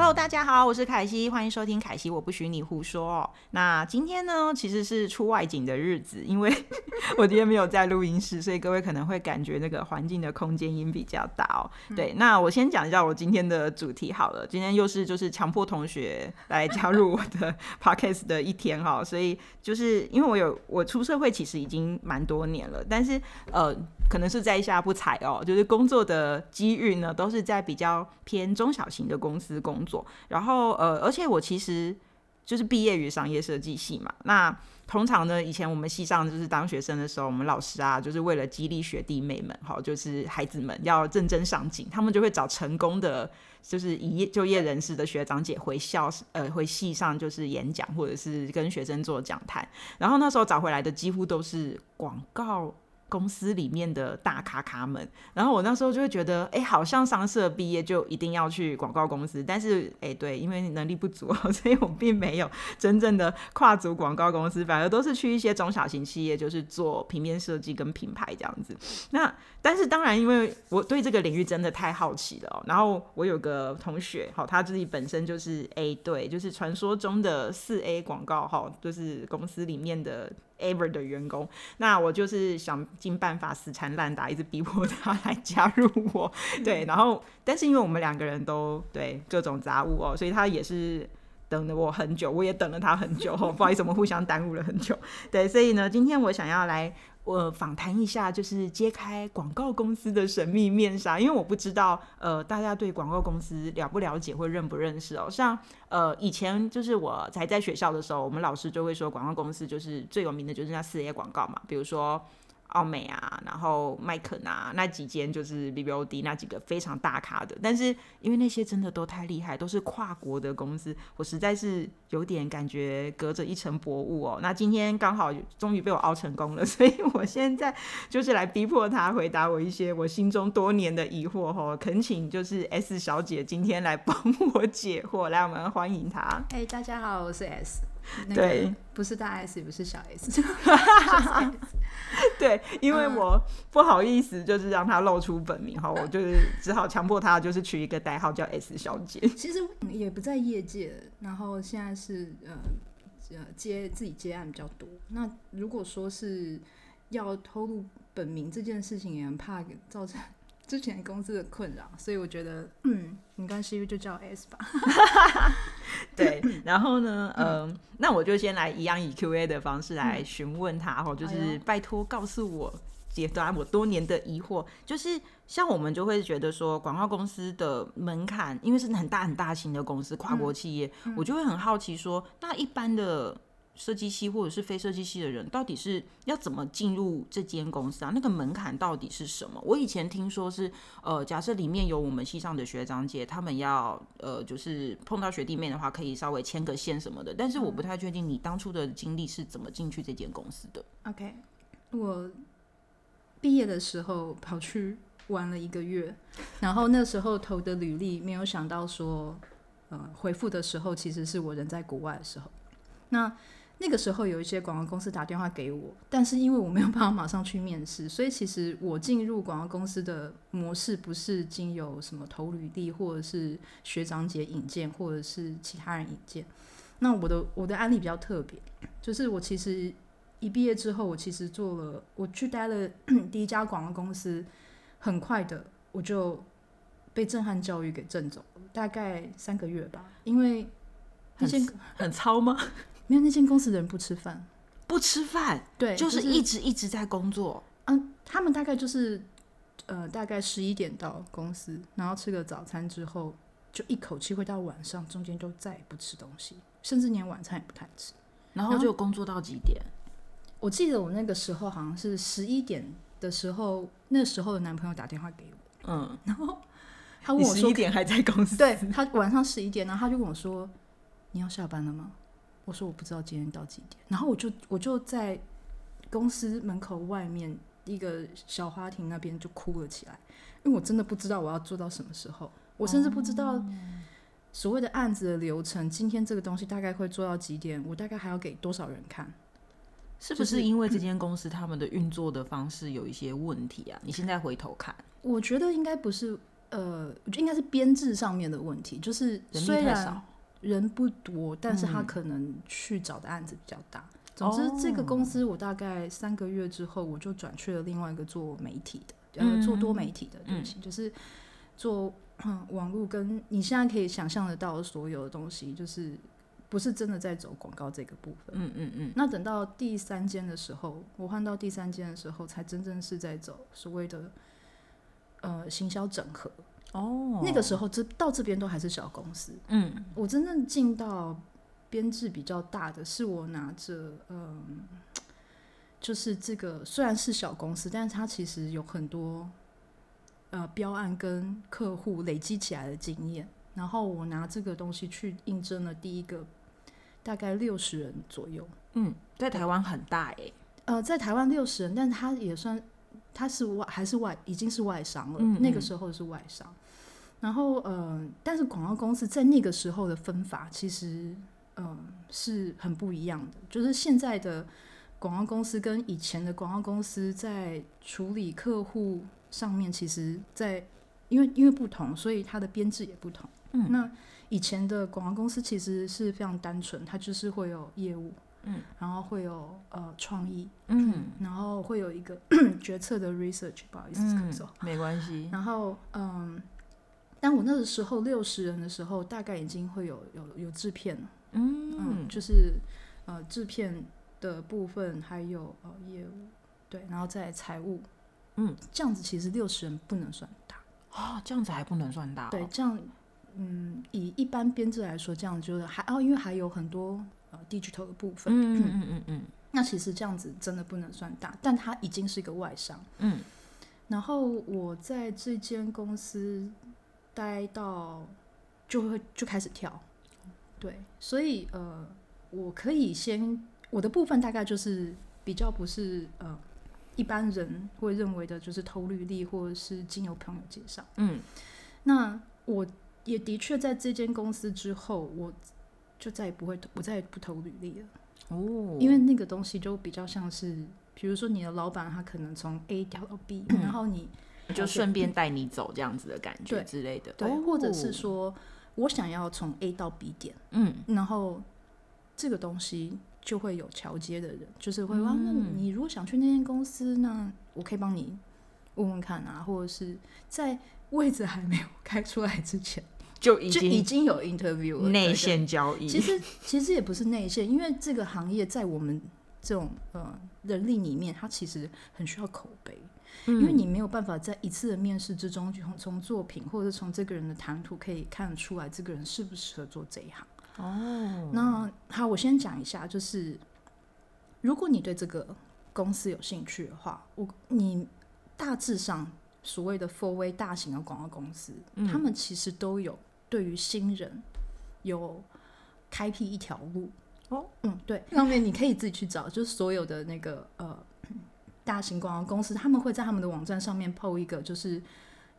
Hello，大家好，我是凯西，欢迎收听凯西，我不许你胡说。哦那今天呢，其实是出外景的日子，因为 我今天没有在录音室，所以各位可能会感觉那个环境的空间音比较大哦。对，那我先讲一下我今天的主题好了。今天又是就是强迫同学来加入我的 podcast 的一天哈，所以就是因为我有我出社会其实已经蛮多年了，但是呃。可能是在下不才哦，就是工作的机遇呢，都是在比较偏中小型的公司工作。然后呃，而且我其实就是毕业于商业设计系嘛。那通常呢，以前我们系上就是当学生的时候，我们老师啊，就是为了激励学弟妹们，哈，就是孩子们要认真上进，他们就会找成功的就是以就业人士的学长姐回校呃回系上就是演讲，或者是跟学生做讲坛。然后那时候找回来的几乎都是广告。公司里面的大咖咖们，然后我那时候就会觉得，哎，好像商社毕业就一定要去广告公司，但是，哎，对，因为能力不足，所以我并没有真正的跨足广告公司，反而都是去一些中小型企业，就是做平面设计跟品牌这样子。那但是当然，因为我对这个领域真的太好奇了，然后我有个同学，好，他自己本身就是 A，对，就是传说中的四 A 广告，哈，就是公司里面的。Ever 的员工，那我就是想尽办法死缠烂打，一直逼迫他来加入我。对，然后但是因为我们两个人都对各种杂物哦，所以他也是等了我很久，我也等了他很久。不好意思，我们互相耽误了很久。对，所以呢，今天我想要来。我访谈一下，就是揭开广告公司的神秘面纱，因为我不知道，呃，大家对广告公司了不了解或认不认识哦。像，呃，以前就是我才在学校的时候，我们老师就会说，广告公司就是最有名的就是那四 A 广告嘛，比如说。奥美啊，然后麦肯啊，那几间就是 B B O D 那几个非常大咖的，但是因为那些真的都太厉害，都是跨国的公司，我实在是有点感觉隔着一层薄雾哦。那今天刚好终于被我熬成功了，所以我现在就是来逼迫他回答我一些我心中多年的疑惑哈，恳请就是 S 小姐今天来帮我解惑，来我们欢迎她。哎，大家好，我是 S。对，不是大 S，也不是小 S。对，因为我不好意思，就是让他露出本名哈，我就是只好强迫他，就是取一个代号叫 S 小姐。其实也不在业界，然后现在是呃呃接自己接案比较多。那如果说是要透露本名这件事情，也很怕造成。之前公司的困扰，所以我觉得，嗯，没关系，就叫 S 吧。对，然后呢，嗯，那我就先来一样以 Q&A 的方式来询问他，哈，就是拜托告诉我解答我多年的疑惑。就是像我们就会觉得说，广告公司的门槛，因为是很大很大型的公司，跨国企业，我就会很好奇说，那一般的。设计系或者是非设计系的人，到底是要怎么进入这间公司啊？那个门槛到底是什么？我以前听说是，呃，假设里面有我们系上的学长姐，他们要，呃，就是碰到学弟妹的话，可以稍微牵个线什么的。但是我不太确定你当初的经历是怎么进去这间公司的。OK，我毕业的时候跑去玩了一个月，然后那时候投的履历，没有想到说，呃，回复的时候其实是我人在国外的时候，那。那个时候有一些广告公司打电话给我，但是因为我没有办法马上去面试，所以其实我进入广告公司的模式不是经由什么投履历，或者是学长姐引荐，或者是其他人引荐。那我的我的案例比较特别，就是我其实一毕业之后，我其实做了，我去待了 第一家广告公司，很快的我就被震撼教育给震走了，大概三个月吧，因为很很糙吗？没有那间公司的人不吃饭，不吃饭，对，就是一直一直在工作。嗯，他们大概就是，呃，大概十一点到公司，然后吃个早餐之后，就一口气会到晚上，中间就再也不吃东西，甚至连晚餐也不太吃，然后就工作到几点？我记得我那个时候好像是十一点的时候，那时候的男朋友打电话给我，嗯，然后他问我十一点还在公司，对他晚上十一点，然后他就跟我说：“你要下班了吗？”我说我不知道今天到几点，然后我就我就在公司门口外面一个小花亭那边就哭了起来，因为我真的不知道我要做到什么时候，我甚至不知道所谓的案子的流程，今天这个东西大概会做到几点，我大概还要给多少人看，是不是因为这间公司他们的运作的方式有一些问题啊？你现在回头看，我觉得应该不是呃，我觉得应该是编制上面的问题，就是人力虽然太少，人不多，但是他嗯可能去找的案子比较大。总之，这个哦公司我大概三个月之后，我就转去了另外一个做媒体的，呃，做多媒体的，对不起，就是做、嗯、网络跟你现在可以想象得到的所有的东西，就是不是真的在走广告这个部分。嗯嗯嗯，那等到第三间的时候，我换到第三间的时候，才真正是在走所谓的呃行销整合。哦，那个时候这到这边都还是小公司，嗯。我真正进到编制比较大的，是我拿着嗯，就是这个虽然是小公司，但是它其实有很多呃标案跟客户累积起来的经验，然后我拿这个东西去应征了第一个大概六十人左右，嗯，在台湾很大哎，呃，在台湾六十人，但是他也算他是外还是外已经是外商了，嗯嗯那个时候是外商。然后呃，但是广告公司在那个时候的分法其实嗯、呃是很不一样的，就是现在的广告公司跟以前的广告公司在处理客户上面，其实在因为因为不同，所以它的编制也不同。嗯那以前的广告公司其实是非常单纯，它就是会有业务，嗯，然后会有呃创意，嗯。然后会有一个 决策的 research，不好意思，嗯咳嗽。，没关系，然后嗯，但我那个时候六十人的时候，大概已经会有有有制片了，嗯，嗯就是呃制片的部分，还有呃业务，对，然后再财务，嗯，这样子其实六十人不能算大，哦，这样子还不能算大哦，对，这样嗯，以一般编制来说，这样就是还哦，因为还有很多呃 digital 的部分，嗯嗯。嗯嗯。那其实这样子真的不能算大，但它已经是一个外商。嗯。然后我在这间公司待到就会就开始跳，对，所以呃，我可以先我的部分大概就是比较不是呃一般人会认为的，就是投履历或者是经由朋友介绍。嗯。那我也的确在这间公司之后，我就再也不会，我再也不投履历了。哦，因为那个东西就比较像是，比如说你的老板他可能从 A 调到 B，然后你就顺便带你走这样子的感觉之类的，对，哦。或者是说我想要从 A 到 B 点，嗯。然后这个东西就会有桥接的人，就是会说、啊那嗯你如果想去那间公司，那我可以帮你问问看啊，或者是在位置还没有开出来之前，就已就已经经有 interview 了，内对线交易，其实其实也不是内线，因为这个行业在我们这种呃人力里面，它其实很需要口碑，因为嗯。你没有办法在一次的面试之中，从从作品或者从这个人的谈吐可以看得出来这个人适不适合做这一行。哦，那好，我先讲一下，就是如果你对这个公司有兴趣的话，我你大致上所谓的 four way 大型的广告公司，嗯。他们其实都有对于新人有开辟一条路。哦，嗯，对，上面你可以自己去找，就是所有的那个呃大型广告公司，他们会在他们的网站上面 PO 一个，就是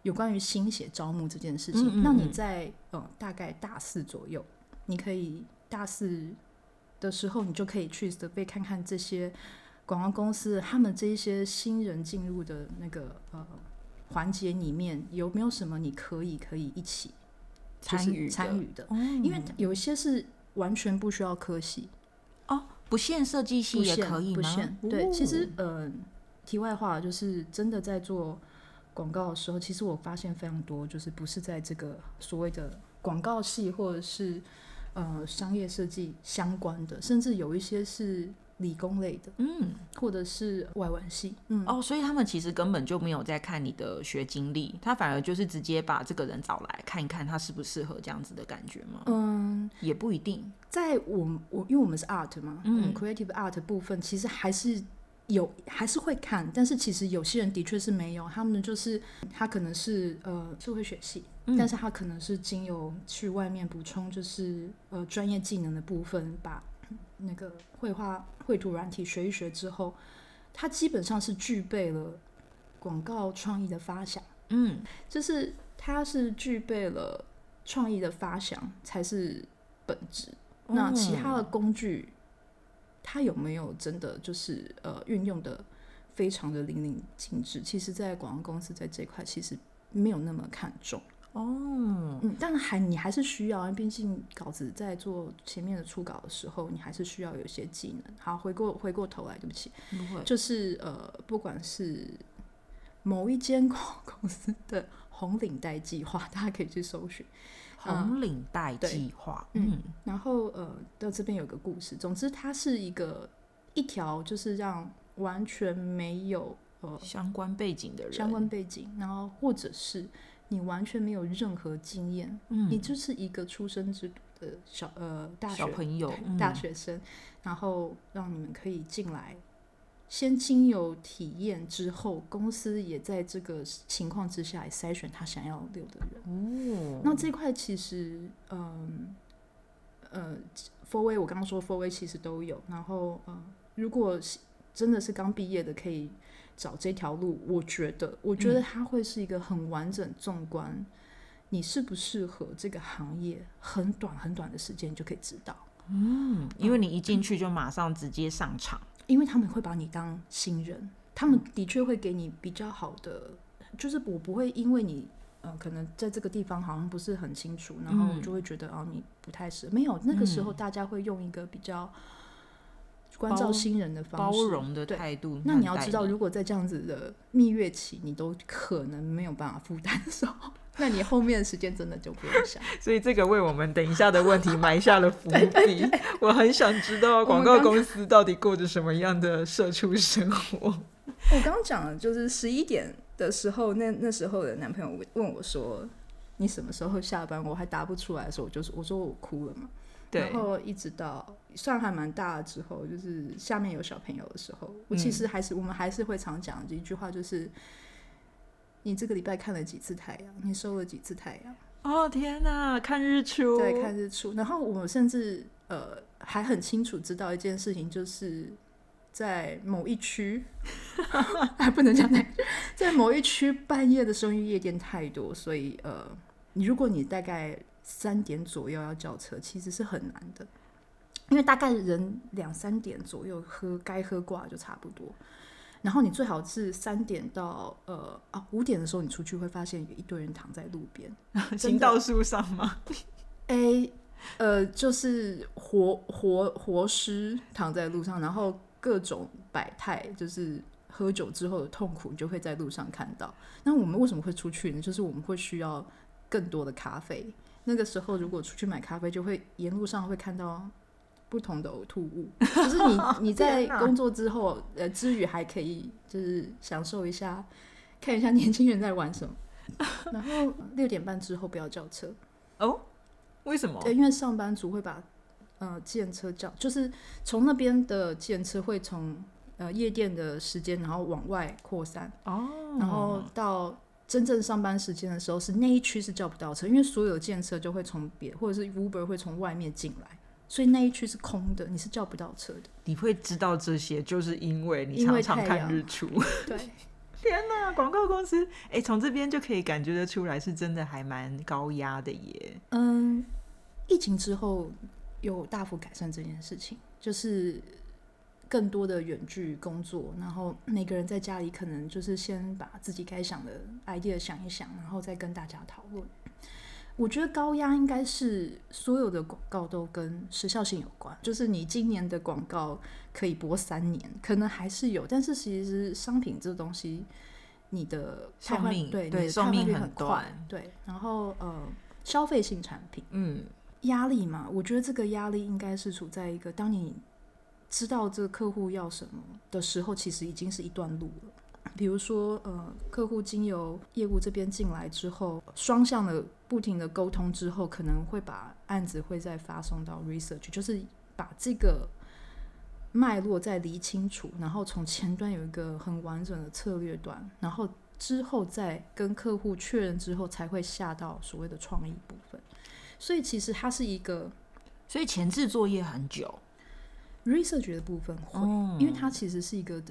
有关于新血招募这件事情。嗯嗯那你嗯在呃大概大四左右，你可以大四的时候，你就可以去 survey 看看这些广告公司他们这一些新人进入的那个呃环节里面有没有什么你可以可以一起就是参与的参与的，哦。因为有一些是完全不需要科系，哦，不限设计系也可以吗？不限。对，其实哦呃，题外话就是真的在做广告的时候，其实我发现非常多，就是不是在这个所谓的广告系或者是呃商业设计相关的，甚至有一些是理工类的，嗯或者是外文系。嗯，哦，所以他们其实根本就没有在看你的学经历，他反而就是直接把这个人找来看一看他适不适合这样子的感觉吗？嗯，也不一定。在我我因为我们是 art 嘛，嗯嗯，creative art 部分其实还是有还是会看，但是其实有些人的确是没有，他们就是他可能是呃社会学系，嗯但是他可能是经由去外面补充就是呃专业技能的部分，把那个绘画绘图软体学一学之后，它基本上是具备了广告创意的发想。嗯就是它是具备了创意的发想才是本质。那其他的工具，它有没有真的就是呃运用的非常的淋漓尽致？其实，在广告公司在这块其实没有那么看重。哦，嗯，但还你还是需要，毕竟稿子在做前面的初稿的时候，你还是需要有一些技能。好，回过回过头来，对不起，不会，就是呃，不管是某一间公 公司的红领带计划，大家可以去搜寻。红领带计划，嗯，然后呃，到这边有个故事。总之，它是一个一条，就是让完全没有呃相关背景的人，相关背景，然后或者是你完全没有任何经验，嗯，你就是一个出生之的小呃大学朋友大学生，然后让你们可以进来。先经由体验之后，公司也在这个情况之下筛选他想要留的人。哦，那这块其实，嗯，呃，four A 我刚刚说 four A 其实都有。然后，呃，如果真的是刚毕业的，可以找这条路。我觉得，我觉得它会是一个很完整、纵观你适不适合这个行业，很短很短的时间就可以知道。嗯，因为你一进去就马上直接上场。因为他们会把你当新人，他们的确会给你比较好的，就是我不会因为你呃可能在这个地方好像不是很清楚，然后就会觉得哦你不太适合。没有，那个时候大家会用一个比较关照新人的方式，包容的态度。那你要知道，如果在这样子的蜜月期，你都可能没有办法负担的时候。那你后面的时间真的就不用想，所以这个为我们等一下的问题埋下了伏笔。我很想知道广告公司到底过着什么样的社畜生活。我刚讲了，就是十一点的时候，那那时候的男朋友问我说：“你什么时候下班？”我还答不出来的时候，我就是我说我哭了嘛。然后一直到算还蛮大之后，就是下面有小朋友的时候，我其实还是我们还是会常讲这一句话，就是。你这个礼拜看了几次太阳？你收了几次太阳？哦天哪，看日出！对，看日出。然后我甚至呃还很清楚知道一件事情，就是在某一区还 不能讲在在某一区半夜的时候，因为夜店太多，所以呃，你如果你大概三点左右要叫车，其实是很难的，因为大概人两三点左右喝该喝挂就差不多。然后你最好是三点到呃啊五点的时候，你出去会发现有一堆人躺在路边，行道树上吗？哎，呃，就是活活活尸躺在路上，然后各种百态，就是喝酒之后的痛苦，你就会在路上看到。那我们为什么会出去呢？就是我们会需要更多的咖啡。那个时候如果出去买咖啡，就会沿路上会看到。不同的呕吐物，就是你 你在工作之后，呃，之余还可以就是享受一下，看一下年轻人在玩什么。然后六点半之后不要叫车哦，为什么？对，因为上班族会把呃建车叫，就是从那边的建车会从呃夜店的时间，然后往外扩散哦，然后到真正上班时间的时候，是那一区是叫不到车，因为所有建设就会从别或者是 Uber 会从外面进来。所以那一区是空的，你是叫不到车的。你会知道这些，就是因为你常常看日出。对，天哪，广告公司，哎，从这边就可以感觉得出来，是真的还蛮高压的耶。嗯，疫情之后有大幅改善这件事情，就是更多的远距工作，然后每个人在家里可能就是先把自己该想的 idea 想一想，然后再跟大家讨论。我觉得高压应该是所有的广告都跟时效性有关，就是你今年的广告可以播三年，可能还是有，但是其实商品这东西，你的寿命对对寿命很短，对，然后呃消费性产品，嗯，压力嘛，我觉得这个压力应该是处在一个当你知道这个客户要什么的时候，其实已经是一段路了。比如说，呃，客户经由业务这边进来之后，双向的不停的沟通之后，可能会把案子会再发送到 research，就是把这个脉络再理清楚，然后从前端有一个很完整的策略端，然后之后再跟客户确认之后，才会下到所谓的创意部分。所以其实它是一个，所以前置作业很久，research 的部分会，因为它其实是一个。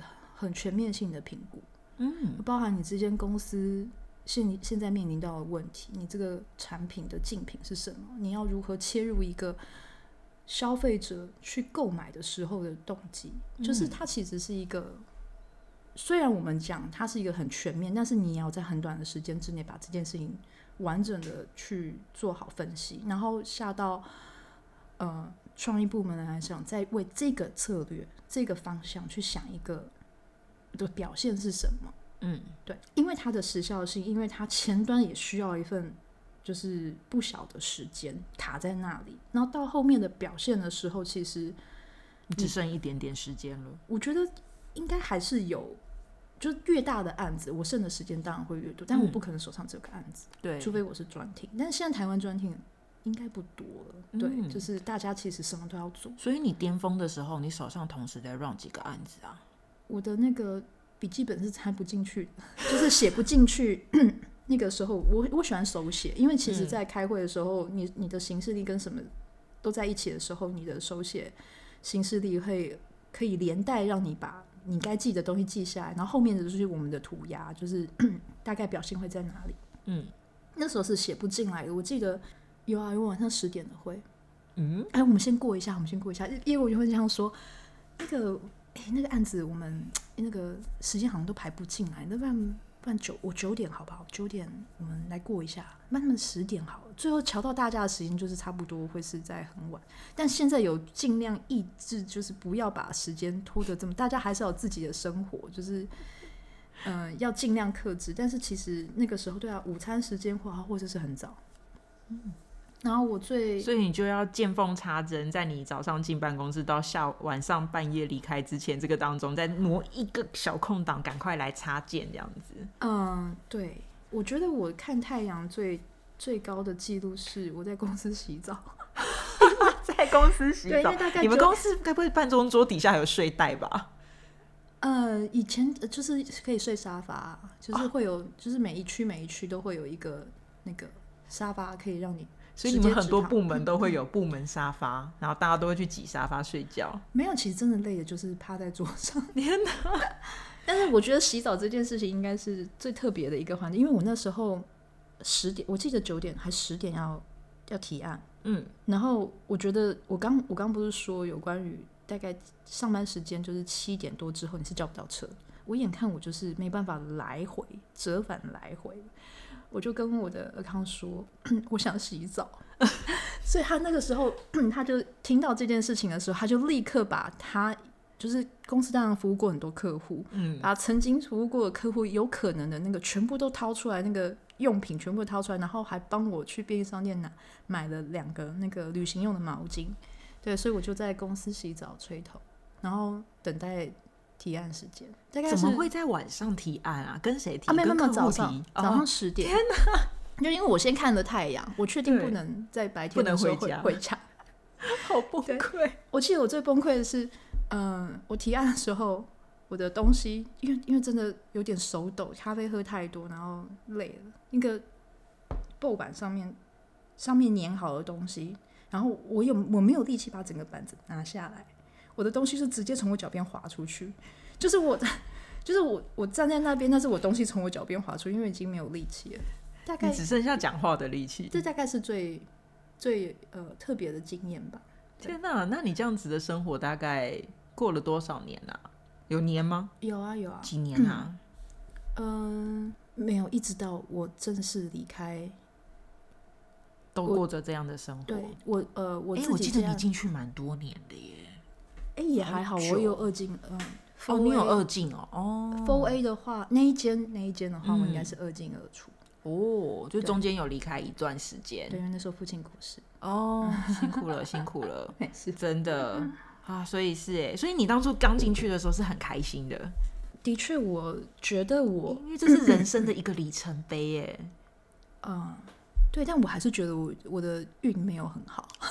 很全面性的评估，嗯，包含你这间公司现现在面临到的问题，你这个产品的竞品是什么？你要如何切入一个消费者去购买的时候的动机？就是它其实是一个虽然我们讲它是一个很全面，但是你也要在很短的时间之内把这件事情完整的去做好分析，然后下到呃创意部门来讲，再为这个策略、这个方向去想一个的表现是什么。嗯，对，因为它的时效性，因为它前端也需要一份就是不小的时间卡在那里，然后到后面的表现的时候，其实只剩一点点时间了。我觉得应该还是有，就越大的案子，我剩的时间当然会越多，但我不可能手上只有个案子，对，除非我是专听。但是现在台湾专听应该不多了，对，嗯就是大家其实什么都要做。所以你巅峰的时候，你手上同时在 run 几个案子啊？我的那个笔记本是插不进去的，就是写不进去。那个时候我我喜欢手写，因为其实嗯在开会的时候，你你的行事历跟什么都在一起的时候，你的手写行事历会可以连带让你把你该记的东西记下来，然后后面的就是我们的涂鸦，就是 大概表现会在哪里。嗯那时候是写不进来的，我记得有啊，有晚上十点的会，嗯，哎，我们先过一下，我们先过一下，因为我就会这样说，那个，哎，那个案子我们那个时间好像都排不进来，那不然不然九我九点好不好？九点我们来过一下，那他们十点好了。最后瞧到大家的时间就是差不多会是在很晚，但现在有尽量抑制，就是不要把时间拖得这么，大家还是要有自己的生活，就是。嗯、要尽量克制，但是其实那个时候，对啊，午餐时间或或者是很早，嗯，然后我最所以你就要见缝插针，在你早上进办公室到下晚上半夜离开之前，这个当中再挪一个小空档，赶快来插件这样子。嗯，对，我觉得我看太阳最最高的记录是我在公司洗澡。在公司洗对，澡那，大概你们公司该不会办公桌底下还有睡袋吧？呃，以前呃就是可以睡沙发，就是会有，就是每一区每一区都会有一个那个沙发可以让你所以你们很多部门都会有部门沙发，然后大家都会去挤沙发睡觉。没有，其实真的累的就是趴在桌上。天哪！但是我觉得洗澡这件事情应该是最特别的一个环节，因为我那时候十点，我记得九点还十点要要提案，嗯，然后我觉得我刚我刚不是说有关于大概上班时间就是七点多之后你是叫不到车，我眼看我就是没办法来回折返来回，我就跟我的尔康说 我想洗澡，所以他那个时候 他就听到这件事情的时候，他就立刻把他就是公司当然服务过很多客户，嗯，把曾经服务过的客户有可能的那个全部都掏出来，那个用品全部掏出来，然后还帮我去便利商店拿买了两个那个旅行用的毛巾。对，所以我就在公司洗澡吹头，然后等待提案时间。大概是怎么会在晚上提案啊？跟谁提？啊？没有没有，跟客户早上提早上哦十点。天哪！就因为我先看了太阳，我确定不能在白不能天的时候回家回回家。好崩溃。我记得我最崩溃的是，嗯、我提案的时候，我的东西因为因为真的有点手抖，咖啡喝太多，然后累了，那个布板上面上面粘好的东西，然后我有我没有力气把整个板子拿下来，我的东西是直接从我脚边滑出去，就是我 就是我我站在那边，但是我东西从我脚边滑出，因为已经没有力气了，大概只剩下讲话的力气。这大概是最最呃特别的经验吧。天哪！那你这样子的生活大概过了多少年啊？有年吗？有啊有啊，几年啊？嗯，没有，一直到我正式离开，都过着这样的生活。对我呃我哎、自我记得你进去蛮多年的耶。哎也还好，我有二进嗯，哦，你有二进哦。哦 Four A 的话，那一间那一间的话，我应该嗯是二进二出。哦，就对中间有离开一段时间。对，因为那时候父亲过世，哦，辛苦了，辛苦了，是。真的 啊。所以是哎，所以你当初刚进去的时候是很开心的，的确，我觉得我因为这是人生的一个里程碑耶。嗯，对，但我还是觉得我我的运没有很好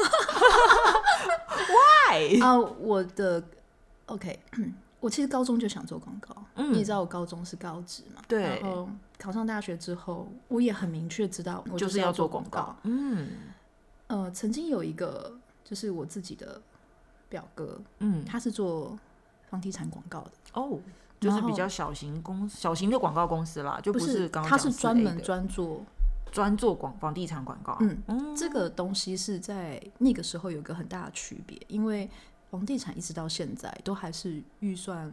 Why？，啊。我的 OK，我其实高中就想做广告，嗯你也知道我高中是高职嘛，对然后考上大学之后，我也很明确知道我就是是要做广广告。嗯呃，曾经有一个就是我自己的表哥，嗯，他是做房地产广告的，哦，就是比较小型公小型的广告公司啦，就不是刚刚他是专 4A 门专做，专做广房地产广告。嗯，嗯这个东西是在那个时候有个很大的区别，因为房地产一直到现在都还是预算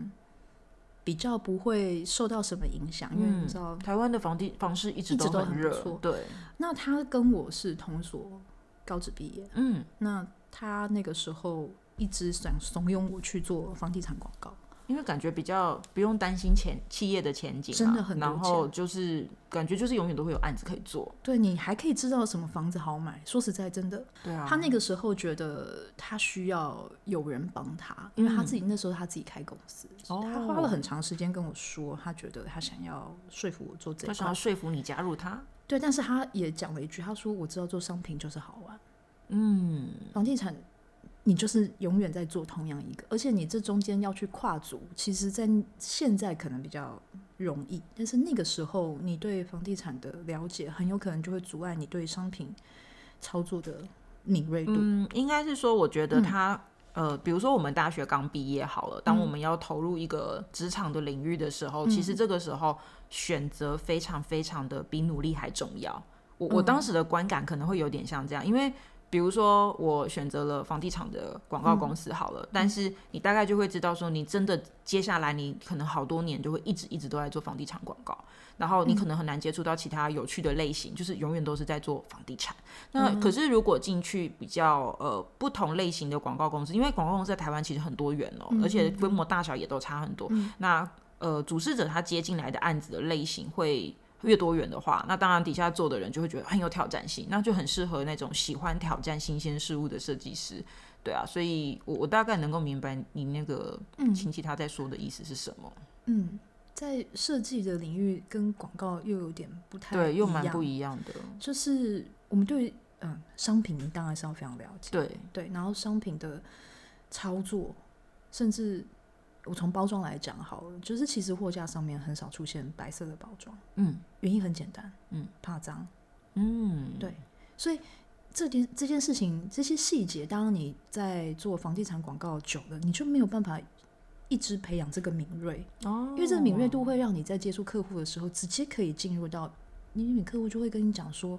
比较不会受到什么影响，因为你知道，台湾的房地房市一直都很热很，对，那他跟我是同所高职毕业，嗯，那他那个时候一直想怂恿我去做房地产广告。因为感觉比较不用担心前企业的前景嘛，真的很多然后就是感觉就是永远都会有案子可以做，对你还可以知道什么房子好买。说实在，真的，对啊，他那个时候觉得他需要有人帮他，因为他自己那时候他自己开公司，哦他花了很长时间跟我说，他觉得他想要说服我做这个。他想要说服你加入他，对，但是他也讲了一句，他说我知道做商品就是好玩，嗯，房地产。你就是永远在做同样一个，而且你这中间要去跨足，其实在现在可能比较容易，但是那个时候你对房地产的了解，很有可能就会阻碍你对商品操作的敏锐度。嗯，应该是说，我觉得嗯他、呃，比如说我们大学刚毕业好了，当我们要投入一个职场的领域的时候，其嗯实这个时候选择非常非常的比努力还重要。我我嗯当时的观感可能会有点像这样，因为。比如说，我选择了房地产的广告公司好了，但是你大概就会知道说，你真的接下来你可能好多年就会一直一直都在做房地产广告，然后你可能很难接触到其他有趣的类型，就是永远都是在做房地产。那可是如果进去比较呃不同类型的广告公司，因为广告公司在台湾其实很多元哦、而且规模大小也都差很多。那呃主事者他接进来的案子的类型会。越多元的话，那当然底下做的人就会觉得很有挑战性，那就很适合那种喜欢挑战新鲜事物的设计师，对啊，所以我我大概能够明白你那个亲戚他在说的意思是什么，嗯，在设计的领域跟广告又有点不太对，又蛮不一样的，就是我们对嗯商品当然是要非常了解，对，对，然后商品的操作，甚至我从包装来讲好了，就是其实货架上面很少出现白色的包装，嗯原因很简单，嗯，怕脏，嗯，对所以这件这件事情这些细节，当你在做房地产广告久了，你就没有办法。一直培养这个敏锐，哦，因为这个敏锐度会让你在接触客户的时候，直接可以进入到，因为客户就会跟你讲说，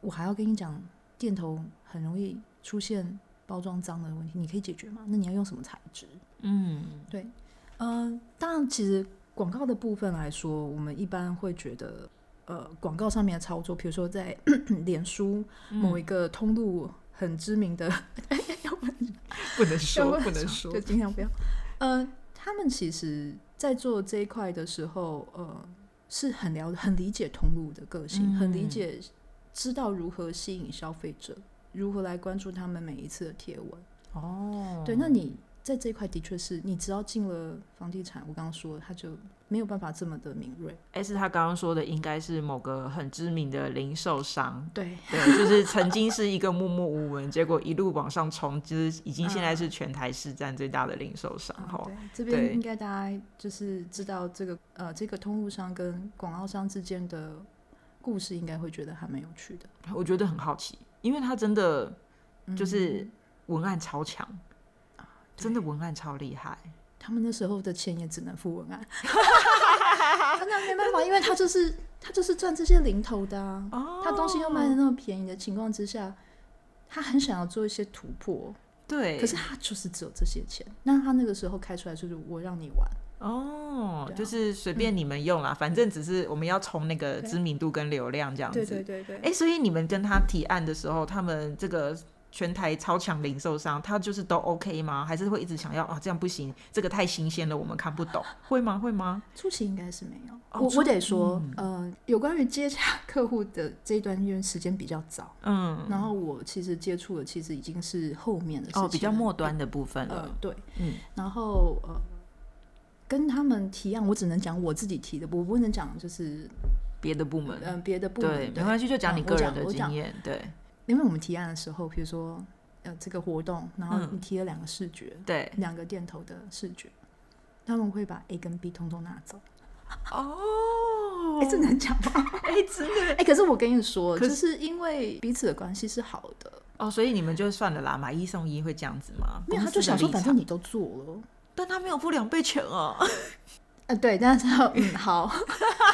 我还要跟你讲，店头很容易出现包装脏的问题，你可以解决吗？那你要用什么材质？嗯对，嗯、当然，其实广告的部分来说，我们一般会觉得，呃，广告上面的操作，比如说在 脸书某一个通路很知名的，不能说，不不能说就，尽量不要。呃，他们其实在做这一块的时候，呃，是很了很理解通路的个性，很理嗯解知道如何吸引消费者，如何来关注他们每一次的贴文。哦，对，那你在这一块的确是你只要进了房地产，我刚刚说他就没有办法这么的敏锐。S 他刚刚说的应该是某个很知名的零售商，对，对，就是曾经是一个默默无闻，结果一路往上冲，就是已经现在是全台市占最大的零售商哈、啊对，这边应该大家就是知道这个呃这个通路商跟广告商之间的故事，应该会觉得还蛮有趣的。我觉得很好奇，因为他真的嗯就是文案超强，真的文案超厉害。他们那时候的钱也只能付文案，真的没办法，因为他就是他就是赚这些零头的啊。哦他东西又卖的那么便宜的情况之下，他很想要做一些突破，对，可是他就是只有这些钱。那他那个时候开出来就是我让你玩，哦，就是随便你们用啦，反正只是我们要冲那个知名度跟流量这样子。对对对对。哎、所以你们跟他提案的时候，他们这个全台超强零售商，他就是都 OK 吗？还是会一直想要啊？这样不行，这个太新鲜了，我们看不懂，会吗？会吗？初期应该是没有，哦我我得说，嗯呃，有关于接洽客户的这一段，因为时间比较早，嗯，然后我其实接触的其实已经是后面的事情哦，比较末端的部分呃了，，对，嗯，然后呃，跟他们提案，我只能讲我自己提的，我不能讲就是别的部门，嗯、呃别的部对，门，没关系，就讲嗯你个人的经验，对。因为我们提案的时候，比如说呃这个活动，然后嗯。你提了两个视觉，对，两个店头的视觉，他们会把 A 跟 B 通通拿走。哦，哎、这能讲吗？哎、真的。哎、可是我跟你说，可就是因为彼此的关系是好的，哦，所以你们就算了啦，买一送一会这样子吗？没有他就想说，反正你都做了，但他没有付两倍钱啊，呃，对，但是嗯 好，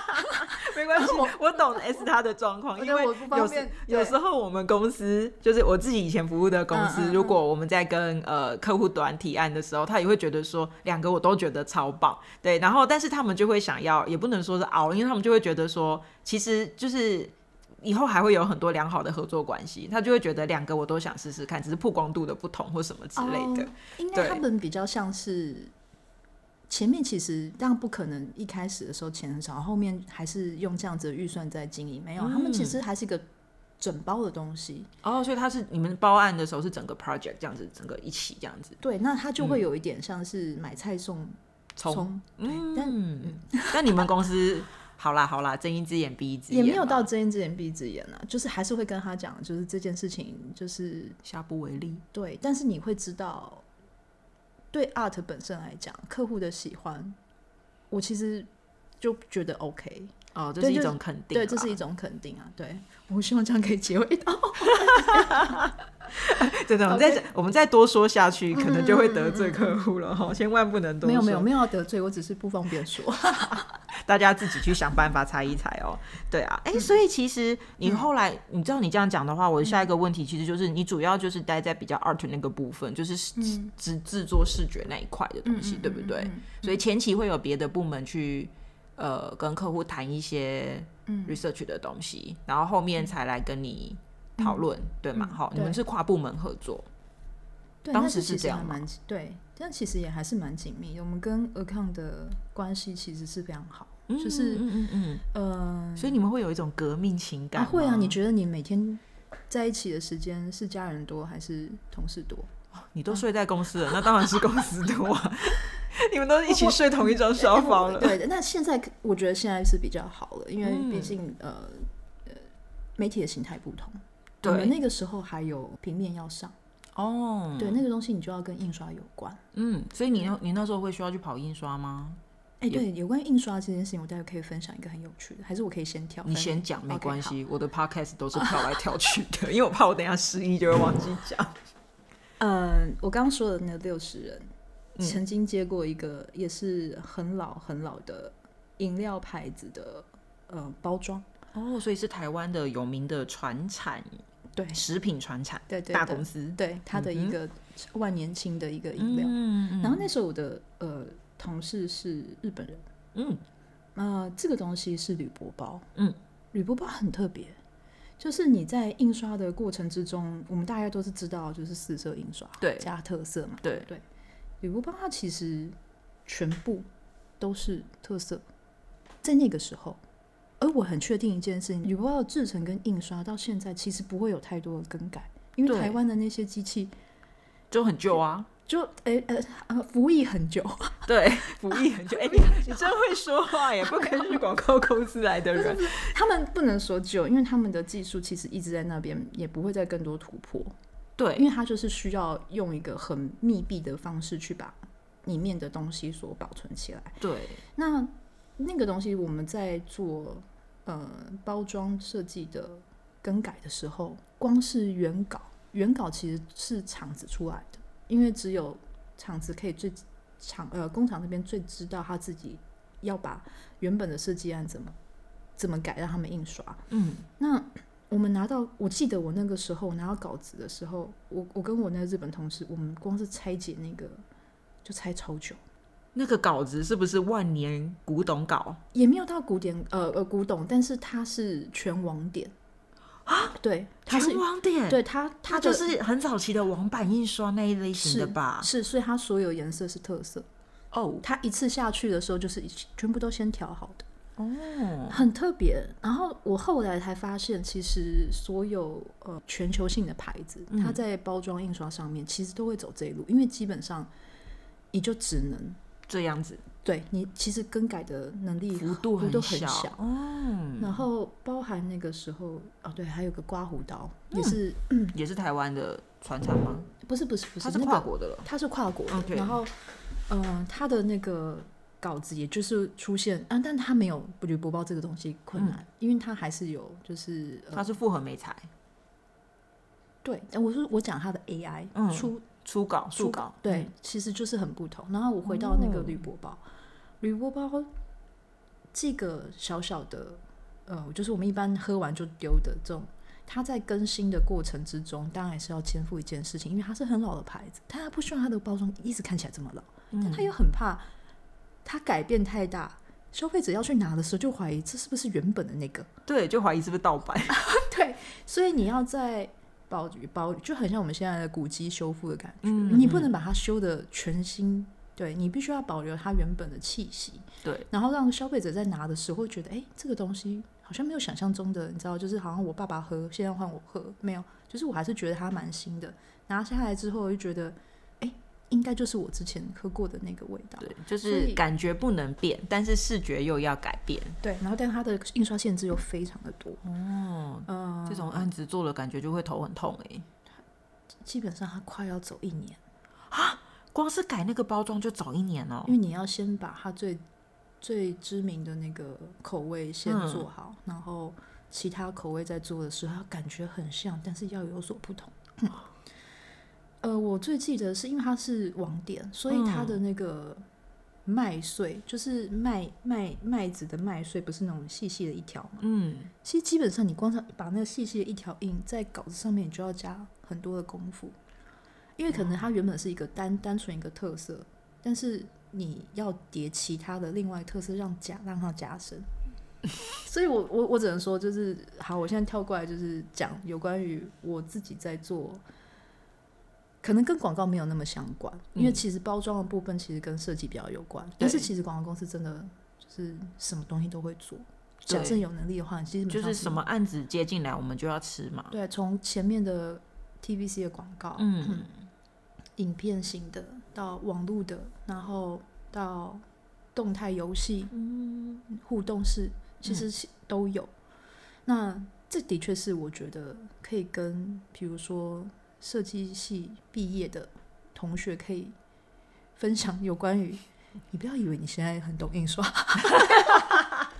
没关系，我懂 S 他的状况，因为有时有时候我们公司就是我自己以前服务的公司，嗯嗯嗯。如果我们在跟呃客户端提案的时候，他也会觉得说两个我都觉得超棒，对，然后但是他们就会想要，也不能说是熬，因为他们就会觉得说，其实就是。以后还会有很多良好的合作关系，他就会觉得两个我都想试试看，只是曝光度的不同或什么之类的。哦应对该他们比较像是前面其实当然不可能一开始的时候钱很少，后面还是用这样子的预算在经营。没有，他们其实还是一个整包的东西。哦，所以他是你们包案的时候是整个 project 这样子，整个一起这样子对，那他就会有一点像是买菜送。葱，嗯，但你们公司好啦好啦，睁一只眼闭一只眼，也没有到睁一只眼闭一只眼啊，就是还是会跟他讲，就是这件事情就是下不为例。对，但是你会知道，对 art 本身来讲，客户的喜欢，我其实就觉得 OK，哦，这是一种肯定对，这是一种肯定啊。对，我希望这样可以结尾到。真的。我们再我们再多说下去，可能就会得罪客户了哈，千万不能多说没有没有没有要得罪，我只是不方便说。大家自己去想办法猜一猜哦。对啊，哎、所以其实你后来，你知道你这样讲的话，我的下一个问题其实就是你主要就是待在比较 art 那个部分，就是制制制作视觉那一块的东西，对不对？所以前期会有别的部门去呃跟客户谈一些 research 的东西，然后后面才来跟你讨论，对吗？好，你们是跨部门合作，对，当时那其实是这样蛮对，但其实也还是蛮紧密。我们跟 account 的关系其实是非常好，就是嗯嗯嗯呃嗯，所以你们会有一种革命情感会啊，你觉得你每天在一起的时间是家人多还是同事多？你都睡在公司了，那当然是公司多啊。你们都一起睡同一张沙发了。对，那现在我觉得现在是比较好了，因为嗯毕竟、呃呃媒体的形态不同。对我们那个时候还有平面要上，哦，对，那个东西你就要跟印刷有关。嗯，所以你那你那时候会需要去跑印刷吗？哎、对，有关于印刷这件事情，我待会可以分享一个很有趣的，还是我可以先跳？你先讲没关系，我的 podcast 都是跳来跳去的，因为我怕我等一下失忆就会忘记讲。嗯，我刚刚说的那六十人，嗯曾经接过一个也是很老很老的饮料牌子的呃包装，哦，所以是台湾的有名的传产对食品传产对对对大公司对，它的一个万年青的一个饮料。嗯然后那时候我的呃同事是日本人，嗯呃，这个东西是铝箔包，嗯，铝箔包很特别，就是你在印刷的过程之中，我们大家都是知道就是四色印刷，对加特色嘛，对对，铝箔包它其实全部都是特色，在那个时候。而我很确定一件事情，铝箔包的制成跟印刷到现在其实不会有太多的更改，因为台湾的那些机器就很旧啊。就诶呃呃服役很久，对，服役很久。哎、你你真会说话耶，不愧是广告公司来的人。他们不能说旧，因为他们的技术其实一直在那边，也不会再更多突破。对因，为它就是需要用一个很密闭的方式去把里面的东西所保存起来。对，那那个东西我们在做呃包装设计的更改的时候，光是原稿，原稿其实是厂子出来的，因为只有厂子可以最厂呃工厂那边最知道他自己要把原本的设计案怎么怎么改，让他们印刷。嗯，那我们拿到，我记得我那个时候拿到稿子的时候，我我跟我那个日本同事，我们光是拆解那个就拆超久，那个稿子是不是万年古董稿？也没有到古典呃呃古董，但是它是全网点啊，对，它是全网点，，对它它它就是很早期的网版印刷那一类型的吧？是，所以它所有颜色是特色，哦它一次下去的时候就是一全部都先调好的。哦，很特别。然后我后来才发现，其实所有呃全球性的牌子，嗯它在包装印刷上面其实都会走这一路，因为基本上你就只能这样子。对你其实更改的能力幅度很小。小。哦，然后包含那个时候哦，对，还有个刮胡刀，嗯。也是也是台湾的传产吗？不是不是不它是那个跨国的了。它是跨国的然后呃，它的那个稿子也就是出现啊，但它没有铝箔包这个东西困难，因为它还是有就是呃它是复合媒材，对，但我是我讲它的 AI、嗯。出初稿、初速稿，对，其实就是很不同。然后我回到那个哦。铝箔包，铝箔包这个小小的呃，就是我们一般喝完就丢的这种，它在更新的过程之中，当然是要肩负一件事情，因为它是很老的牌子，但它不希望它的包装一直看起来这么老，但它又很怕它改变太大，消费者要去拿的时候就怀疑这是不是原本的那个，对，就怀疑是不是盗版。对，所以你要在保保就很像我们现在的古迹修复的感觉，嗯你不能把它修的全新，对你必须要保留它原本的气息，对，然后让消费者在拿的时候会觉得，哎，这个东西好像没有想象中的，你知道，就是好像我爸爸喝，现在换我喝，没有，就是我还是觉得它蛮新的，拿下来之后就觉得，哎，应该就是我之前喝过的那个味道，对，就是感觉不能变，但是视觉又要改变。对，然后但它的印刷限制又非常的多，哦，嗯、这种案子做了，感觉就会头很痛哎。基本上它快要走一年啊。光是改那个包装就早一年哦因。为你要先把它最最知名的那个口味先嗯做好，然后其他口味在做的时候，它感觉很像，但是要有所不同。呃，我最记得是因为它是网点，所以它的那个麦穗，就是麦麦麦子的麦穗，不是那种细细的一条嘛？嗯，其实基本上你光是把那个细细的一条印在稿子上面，你就要加很多的功夫，因为可能它原本是一个单单纯一个特色，但是你要叠其他的另外特色，让加让它加深。所以我我我只能说，就是好，我现在跳过来就是讲有关于我自己在做，可能跟广告没有那么相关，因为嗯其实包装的部分其实跟设计比较有关，但是其实广告公司真的就是什么东西都会做。假设有能力的话，其实就是什么案子接进来，我们就要吃嘛。对，从前面的 TVC 的广告，嗯，影片型的到网络的，然后到动态游戏、嗯，互动式，其实都有。那这的确是我觉得可以跟，比如说设计系毕业的同学可以分享有关于。你不要以为你现在很懂印刷，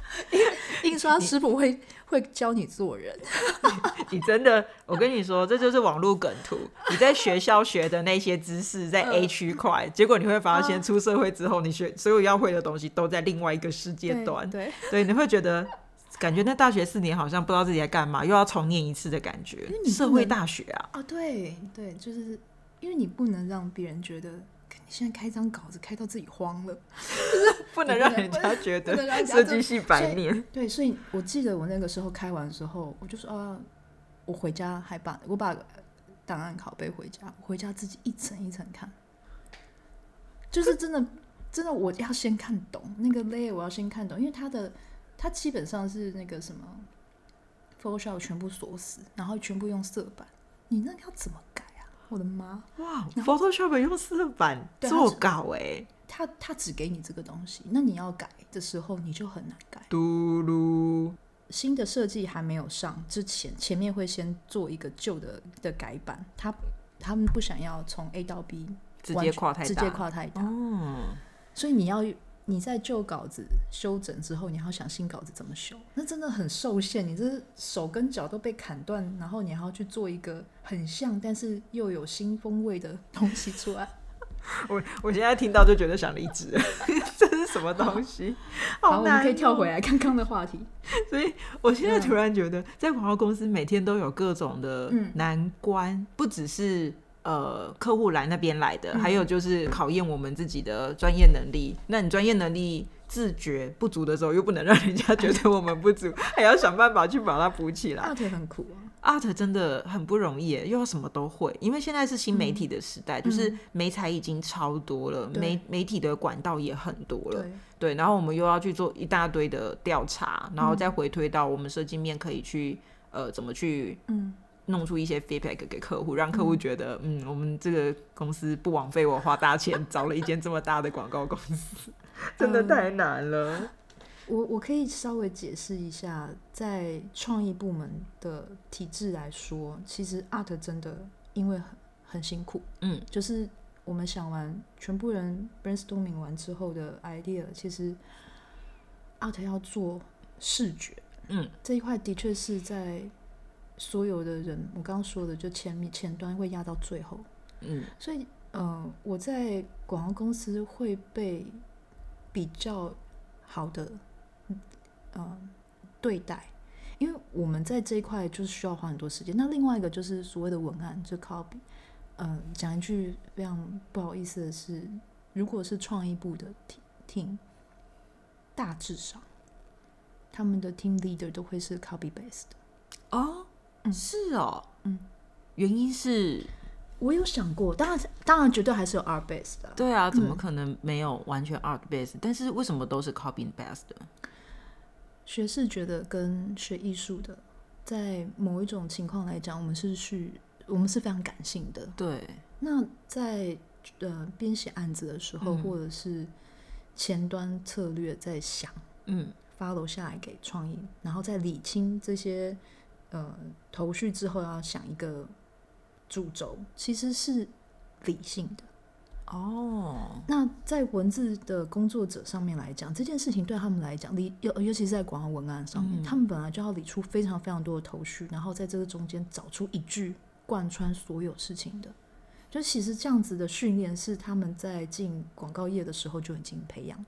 印刷师傅会会教你做人。你真的，我跟你说，这就是网络梗图。你在学校学的那些知识在 A 区块，结果你会发现出社会之后，你学所有要会的东西都在另外一个世界对端。对，对，你会觉得感觉那大学四年好像不知道自己在干嘛，又要重念一次的感觉为你。社会大学啊，哦，对对，就是因为你不能让别人觉得你现在开张稿子开到自己慌了，不能让人家觉得设计系白念。对，所以我记得我那个时候开完之后，我就说啊，我回家还把我把档案拷贝回家，回家自己一层一层看，就是真的真的我要先看懂那个 layer，我要先看懂，因为它的它基本上是那个什么 Photoshop 全部锁死，然后全部用色板，你那个要怎么改啊？我的妈！哇，Photoshop 用色板做稿哎，他他只给你这个东西，那你要改的时候你就很难改。嘟噜，新的设计还没有上之前，前面会先做一个旧的的改版，他他们不想要从 A 到 B 直接跨太大，直接跨太大，哦，所以你要你在旧稿子修整之后，你还要想新稿子怎么修，那真的很受限。你这手跟脚都被砍断，然后你还要去做一个很像但是又有新风味的东西出来。我我现在听到就觉得想离职，这是什么东西？好，我难、们可以跳回来。来刚刚的话题。所以我现在突然觉得，在广告公司每天都有各种的嗯难关，不只是呃客户来那边来的，嗯。还有就是考验我们自己的专业能力。那你专业能力自觉不足的时候，又不能让人家觉得我们不足，还要想办法去把它补起来。大腿很苦啊。art 真的很不容易，又要什么都会，因为现在是新媒体的时代，就是媒材已经超多了，对。媒媒体的管道也很多了，对，对，然后我们又要去做一大堆的调查，然后再回推到我们设计面可以去呃怎么去嗯，弄出一些 feedback 给客户，让客户觉得嗯我们这个公司不枉费我花大钱找了一间这么大的广告公司，真的嗯。太难了。我我可以稍微解释一下，在创意部门的体制来说，其实 art 真的因为很很辛苦，嗯，就是我们想完，全部人 brainstorming 完之后的 idea，其实 art 要做视觉，嗯，这一块的确是在所有的人，我刚刚说的，就前面前端会压到最后，嗯所以，呃，我在广告公司会被比较好的，呃，对待，因为我们在这一块就是需要花很多时间。那另外一个就是所谓的文案，就 copy。嗯，讲一句非常不好意思的是，如果是创意部的 team，大致上他们的 team leader 都会是 copy based 哦，嗯是哦，嗯，原因是，我有想过，当然，当然绝对还是有 art based 的啊。对啊，怎么可能没有完全 art based？但是为什么都是 copy based 的？学视觉的跟学艺术的，在某一种情况来讲，我们是去，我们是非常感性的。对，那在呃编写案子的时候，嗯或者是前端策略在想嗯 follow 下来给创意，然后再理清这些呃头绪之后，要想一个主轴，其实是理性的。哦，那在文字的工作者上面来讲，这件事情对他们来讲，理尤尤其是在广告文案上面，嗯他们本来就要理出非常非常多的头绪，然后在这个中间找出一句贯穿所有事情的。就其实这样子的训练是他们在进广告业的时候就已经培养。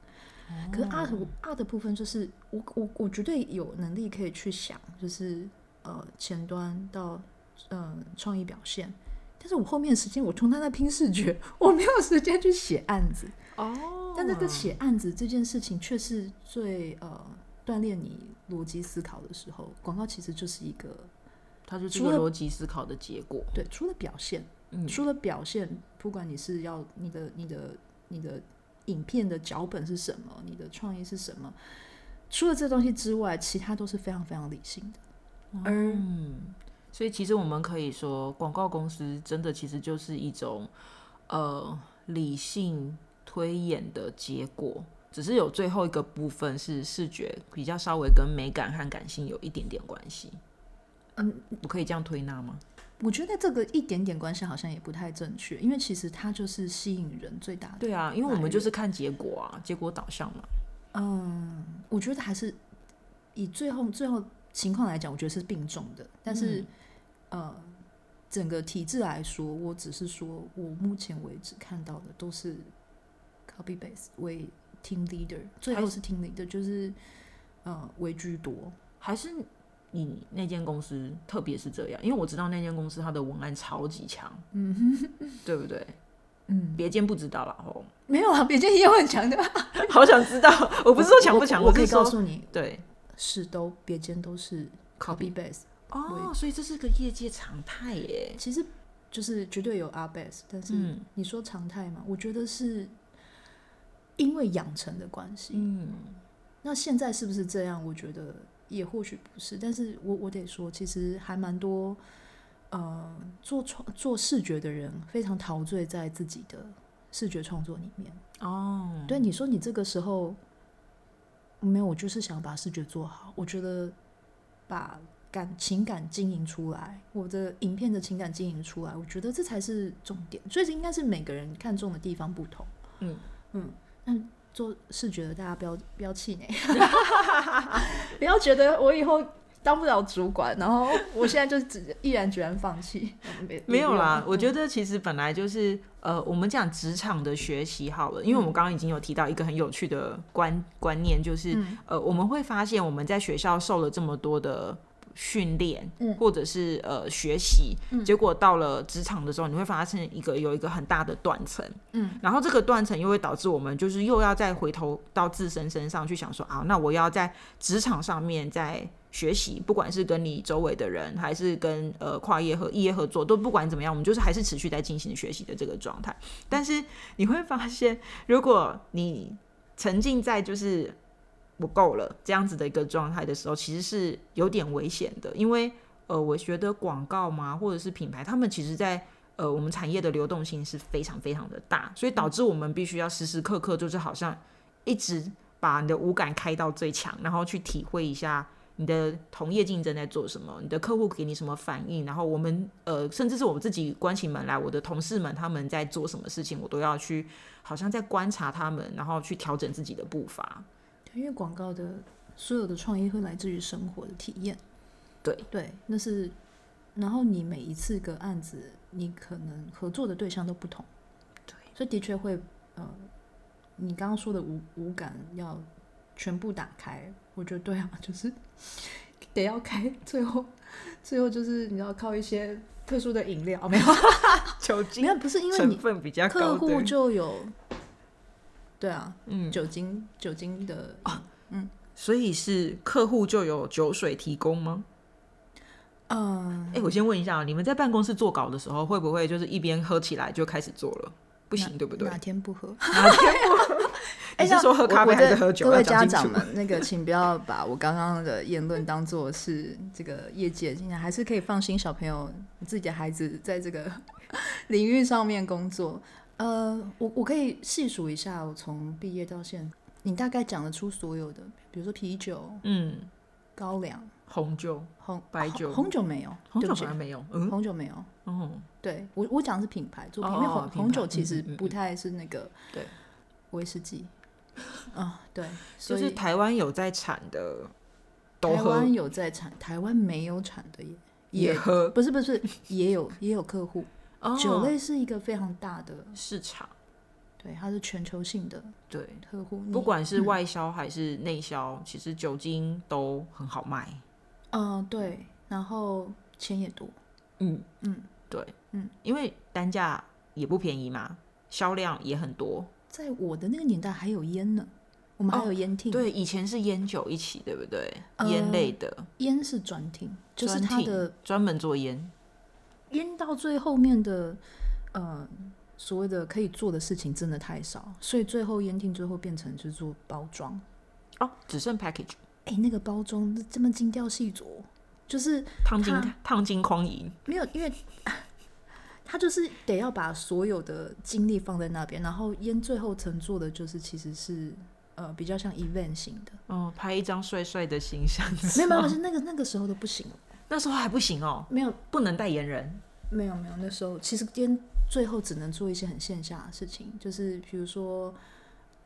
可是 art art 的部分就是我我我绝对有能力可以去想，就是呃前端到呃创意表现，但是我后面的时间我通常在拼视觉，我没有时间去写案子。哦，但这个写案子这件事情却是最呃锻炼你逻辑思考的时候。广告其实就是一个它就是一个逻辑思考的结果。对，除了表现，嗯，除了表现，不管你是要你的、你的、你的影片的脚本是什么，你的创意是什么，除了这东西之外，其他都是非常非常理性的。而嗯，所以其实我们可以说，广告公司真的其实就是一种呃理性推演的结果，只是有最后一个部分是视觉比较稍微跟美感和感性有一点点关系。嗯，我可以这样推纳吗？我觉得这个一点点关系好像也不太正确，因为其实它就是吸引人最大的。对啊，因为我们就是看结果啊，结果导向嘛。嗯，我觉得还是以最后最后情况来讲，我觉得是并重的。但是，嗯呃，整个体制来说，我只是说我目前为止看到的都是 copy base 为 team leader，最后是 team leader，就是呃为居多。还是你那间公司特别是这样？因为我知道那间公司它的文案超级强，嗯对不对？嗯，别间不知道了，哦，没有啊，别间也有很强的。好想知道。我不是说强不强，我可以告诉你，对是都别间都是 copy base，哦，所以这是个业界常态耶。其实就是绝对有 R base，但是嗯你说常态嘛，我觉得是因为养成的关系。嗯那现在是不是这样？我觉得也或许不是，但是我我得说，其实还蛮多，呃，做创做视觉的人非常陶醉在自己的视觉创作里面。哦，对你说，你这个时候没有，我就是想把视觉做好。我觉得把感情感经营出来，我的影片的情感经营出来，我觉得这才是重点。所以这应该是每个人看重的地方不同。嗯嗯，那做视觉的大家不要不要气馁，不要觉得我以后当不了主管，然后我现在就只毅然决然放弃。没有啦，我觉得得其实本来就是呃，我们讲职场的学习好了，因为我们刚刚已经有提到一个很有趣的观观念，就是、嗯呃，我们会发现我们在学校受了这么多的训练，嗯。或者是呃学习，嗯。结果到了职场的时候，你会发现一个有一个很大的断层，嗯，然后这个断层又会导致我们就是又要再回头到自身身上去想说啊，那我要在职场上面在学习，不管是跟你周围的人，还是跟呃跨业和异业合作，都不管怎么样，我们就是还是持续在进行学习的这个状态。但是你会发现，如果你沉浸在就是我够了这样子的一个状态的时候，其实是有点危险的，因为呃，我觉得广告嘛，或者是品牌，他们其实在呃我们产业的流动性是非常非常的大，所以导致我们必须要时时刻刻就是好像一直把你的五感开到最强，然后去体会一下。你的同业竞争在做什么？你的客户给你什么反应？然后我们呃，甚至是我们自己关起门来，我的同事们他们在做什么事情，我都要去，好像在观察他们，然后去调整自己的步伐。因为广告的所有的创意会来自于生活的体验。对对，那是，然后你每一次个案子，你可能合作的对象都不同，对，所以的确会呃，你刚刚说的五五感要全部打开，我觉得对啊，就是 得要开，最后最后就是你要靠一些特殊的饮料，没有没 酒精有不是因为你客户，就有，对啊，嗯，酒精酒精的啊，嗯所以是客户就有酒水提供吗？嗯，哎、我先问一下，你们在办公室做稿的时候，会不会就是一边喝起来就开始做了？不行，对不对？哪天不喝？哪天不？你是说喝咖啡还是喝酒？各位家长们，那个请不要把我刚刚的言论当做是这个业界，现在还是可以放心，小朋友自己的孩子在这个 领域上面工作。呃，我我可以细数一下，我从毕业到现在，你大概讲得出所有的，比如说啤酒、嗯，高粱、红酒、红白酒。红红酒没有，红酒没有，嗯，红酒没有。哦，对我我讲的是品牌作品，牌红酒其实不太是那个对。威士忌。啊、对，所以就是台湾有在产的台湾有在产，台湾没有产的也也喝，不是不是也有也有客户。哦酒类是一个非常大的，市场，对，它是全球性的对，客户。不管是外销还是内销，其实酒精都很好卖。嗯、对，然后钱也多，嗯嗯，对，嗯，因为单价也不便宜嘛，销量也很多。在我的那个年代还有烟呢，我们还有烟厅，哦对，以前是烟酒一起，对不对？呃烟类的，烟是专厅，就是它的专门做烟。烟到最后面的呃所谓的可以做的事情真的太少，所以最后烟厅最后变成是做包装。哦，只剩 package，哎，那个包装这么精雕细琢，就是烫金烫金框银。没有，因为 他就是得要把所有的精力放在那边，然后烟最后曾做的就是其实是呃比较像 event 型的，哦，拍一张帅帅的形象。没有没有，是那个那个时候都不行，那时候还不行哦，没有。不能代言人。没有没有，那时候其实今天最后只能做一些很线下的事情，就是比如说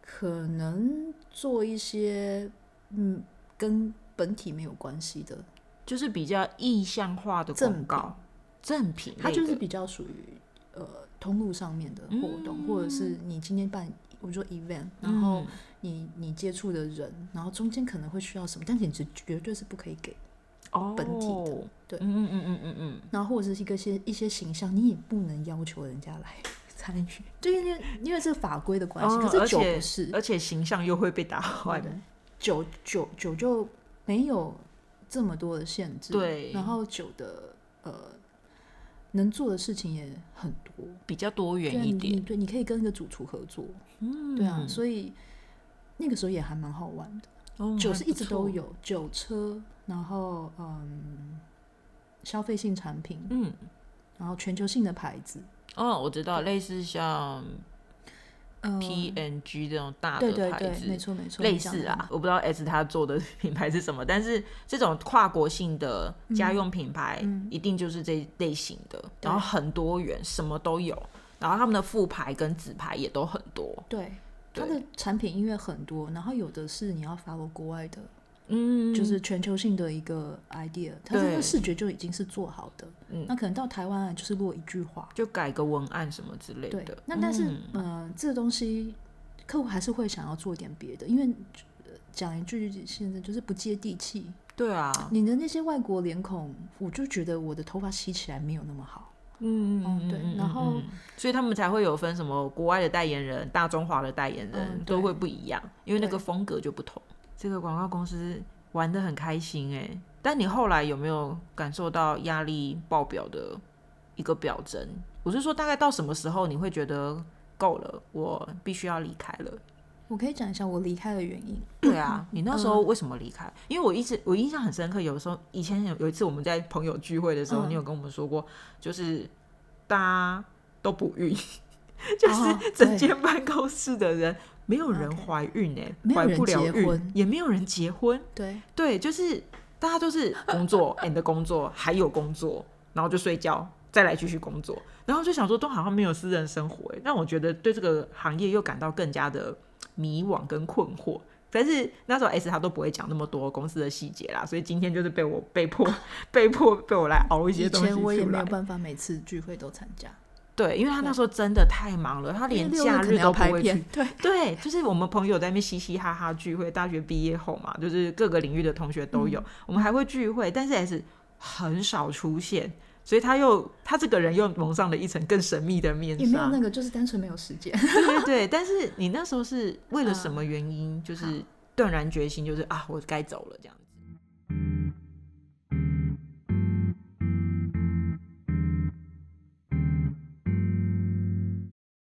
可能做一些嗯跟本体没有关系的，就是比较意向化的赠广告，赠品，它就是比较属于呃通路上面的活动，或者是你今天办，我说 event，然后嗯你你接触的人，然后中间可能会需要什么，但是你绝绝对是不可以给，哦本体的对。嗯嗯嗯嗯嗯嗯，然后或者是一个些一些形象，你也不能要求人家来 参与，对，因为因为是法规的关系，哦可是酒不是，而且形象又会被打坏。的。酒酒酒就没有这么多的限制，对。然后酒的呃能做的事情也很多，比较多元一点，对，你可以跟一个主厨合作，嗯。对啊，所以那个时候也还蛮好玩的。哦酒是一直都，有，酒车，然后嗯，消费性产品，嗯，然后全球性的牌子，哦，我知道，类似像嗯。P N G 这种大的牌对，没子，错没错，类似啊，我不知道 S 他做的 品牌是什么，但是这种跨国性的家用品牌，嗯。一定就是这类型的，对然后很多元，什么都有，然后他们的副牌跟子牌也都很多，对。它的产品因为很多，然后有的是你要 follow 国外的，嗯，就是全球性的一个 idea，它这个视觉就已经是做好的，嗯。那可能到台湾来就是落一句话，就改个文案什么之类的。对的。。那但是嗯。呃，这个东西客户还是会想要做一点别的，因为呃讲一句现在就是不接地气，对啊，你的那些外国脸孔，我就觉得我的头发洗起来没有那么好。嗯嗯对然后嗯。所以他们才会有分什么国外的代言人、大中华的代言人、嗯都会不一样，因为那个风格就不同。这个广告公司玩的很开心哎，但你后来有没有感受到压力爆表的一个表征？我是说，大概到什么时候你会觉得够了，我必须要离开了？我可以讲一下我离开的原因。对啊，你那时候嗯为什么离开？因为我一直我印象很深刻，有时候以前有有一次我们在朋友聚会的时候，嗯你有跟我们说过，就是大家都不孕，就是哦整间办公室的人没有人怀孕哎、没有怀不了孕人结婚，也没有人结婚，对，对，就是大家都是工作 and 工作，还有工作，然后就睡觉，再来继续工作，然后就想说都好像没有私人生活哎，让我觉得对这个行业又感到更加的迷惘跟困惑。但是那时候 S 他都不会讲那么多公司的细节啦，所以今天就是被我被迫被迫被我来熬一些以东西前我也。没有办法每次聚会都参加。对，因为他那时候真的太忙了，他连假日都不会去对，对，就是我们朋友在那边嘻嘻哈哈聚会，大学毕业后嘛，就是各个领域的同学都嗯有，我们还会聚会，但是还是很少出现，所以他又他这个人又蒙上了一层更神秘的面纱也没有那。个，就是单纯没有时间。对对对，但是你那时候是为了什嗯么原因，就是断然决心，就是啊，我该走了这样子。